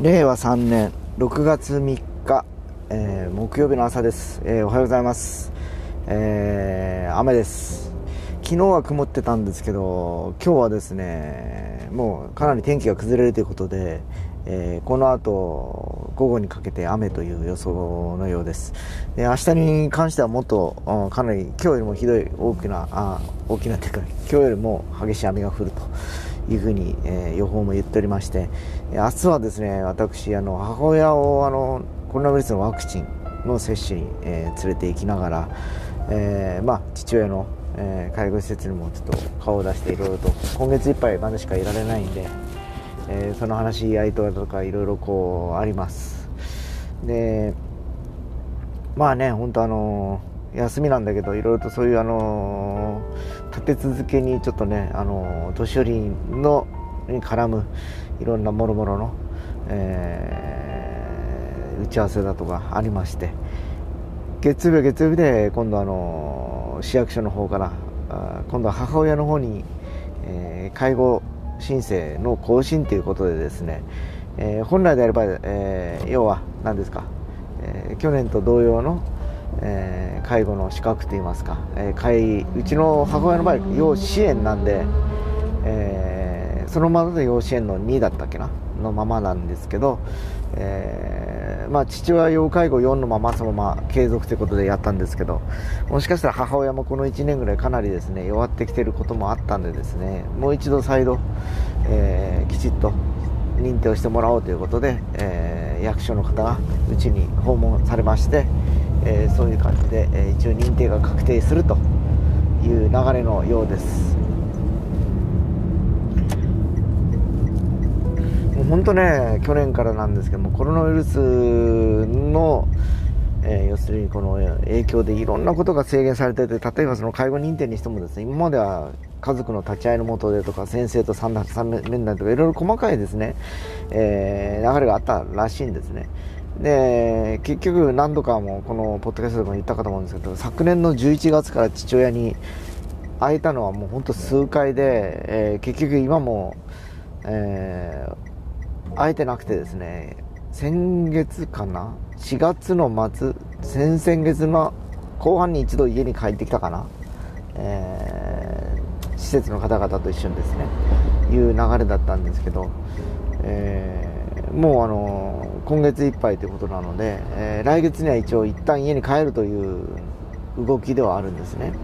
令和3年6月3日、えー、木曜日の朝です、えー、おはようございます、えー、雨です。昨日は曇ってたんですけど今日はですねもうかなり天気が崩れるということで、えこの後午後にかけて雨という予想のようです。で明日に関してはもっとかなり今日よりもひどい大きなあ大きなてか今日よりも激しい雨が降るというふうに、えー、予報も言っておりまして明日はですね私あの母親をあのコロナウイルスのワクチンの接種に、えー、連れて行きながら、えー、まあ、父親の、え介護施設にもちょっと顔を出していろいろと今月いっぱいまでしかいられないんで、えその話し合いとかいろいろこうあります。でまあね本当あの休みなんだけどいろいろとそういうあの立て続けにちょっとねあの年寄りのに絡むいろんなもろもろの、えー、打ち合わせだとかありまして月曜日は月曜日で今度あの市役所の方から今度は母親の方に、えー、介護申請の更新ということでですね、えー、本来であれば、えー、要は何ですか、えー、去年と同様のえー、介護の資格といいますか、えー、うちの母親の場合養子縁なんで、えー、そのままで養子縁の2だったっけなのままなんですけど、えー、まあ、父親要介護4のままそのまま継続ということでやったんですけどもしかしたら母親もこの1年ぐらいかなりですね弱ってきてることもあったんでですねもう一度再度、えきちっと認定をしてもらおうということで、え役所の方がうちに訪問されまして、えー、そういう感じで、えー、一応認定が確定するという流れのようです。もう本当ね去年からなんですけどもコロナウイルスの、えー、要するにこの影響でいろんなことが制限されてて例えばその介護認定にしてもですね今までは家族の立ち会いのもとでとか先生と三面談とかいろいろ細かいですね、えー、流れがあったらしいんですね。で結局何度かもこのポッドキャストでも言ったかと思うんですけど昨年の11月から父親に会えたのはもうほんと数回で、えー、結局今も、えー、会えてなくてですね先月かな？4月の末先々月の後半に一度家に帰ってきたかな、えー、施設の方々と一緒にですねいう流れだったんですけど、えー、もうあの今月いっぱいということなので、えー、来月には一応一旦家に帰るという動きではあるんですね。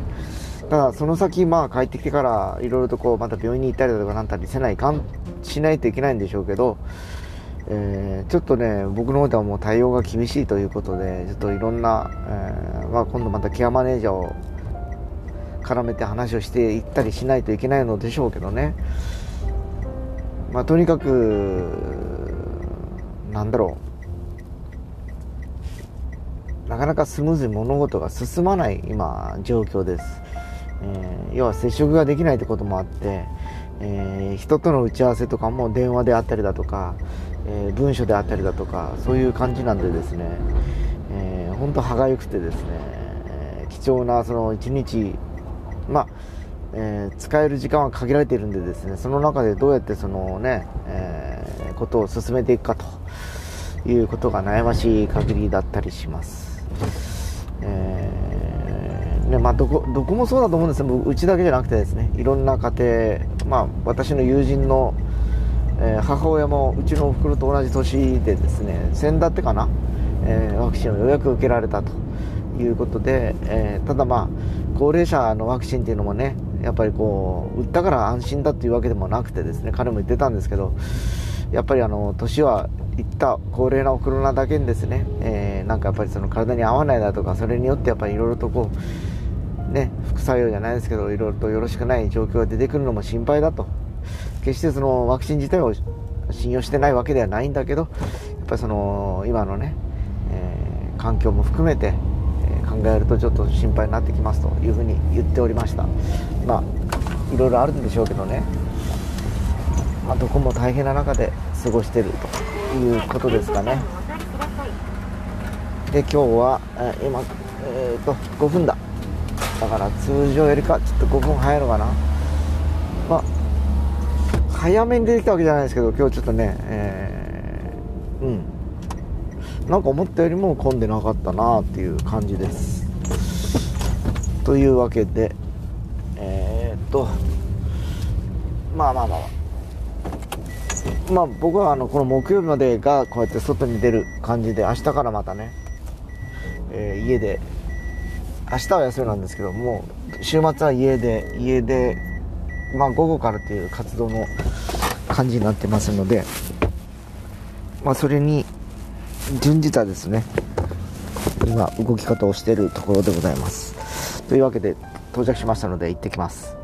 ただその先まあ帰ってきてからいろいろとこうまた病院に行ったりだとかなんたりせないかんしないといけないんでしょうけど、えー、ちょっとね僕の方ではもう対応が厳しいということでちょっといろんな、えー、まあ、今度またケアマネージャーを絡めて話をしていったりしないといけないのでしょうけどね。まあ、とにかくなんだろう。なかなかスムーズに物事が進まない今状況です、えー、要は接触ができないってこともあって、えー、人との打ち合わせとかも電話であったりだとか、えー、文書であったりだとかそういう感じなんでですね、えー、本当歯がゆくてですね、え貴重なその1日まあえー、使える時間は限られているんでですねその中でどうやってそのね、えー、ことを進めていくかということが悩ましい限りだったりします。えー、ねまあ、どこどこもそうだと思うんですようちだけじゃなくてですねいろんな家庭、まあ、私の友人の、え、母親もうちのおふくろと同じ年でですね先だってかな、え、ワクチンをようやく受けられたということで、え、ただまあ高齢者のワクチンっていうのもねやっぱりこう打ったから安心だっていうわけでもなくてですね彼も言ってたんですけどやっぱりあの年はいった高齢なお車だけにですね、えー、なんかやっぱりその体に合わないだとかそれによってやっぱりいろいろとこうね副作用じゃないですけどいろいろとよろしくない状況が出てくるのも心配だと。決してそのワクチン自体を信用してないわけではないんだけどやっぱりその今のね、えー、環境も含めて、考えるとちょっと心配になってきますというふうに言っておりました。まあいろいろあるんでしょうけどね、まあ、どこも大変な中で過ごしてるということですかね。で今日は、え今えーと、5分だ。だから通常よりかちょっと5分早いのかな。まあ早めに出てきたわけじゃないですけど今日ちょっとね、えうん。なんか思ったよりも混んでなかったなっていう感じです。というわけでえー、っとまあまあまあ。まあ僕はあのこの木曜日までがこうやって外に出る感じで明日からまたね、えー、家で明日は休みなんですけども週末は家で家でまあ午後からっていう活動の感じになってますのでまあそれに順次たですね。今動き方をしているところでございます。というわけで到着しましたので行ってきます。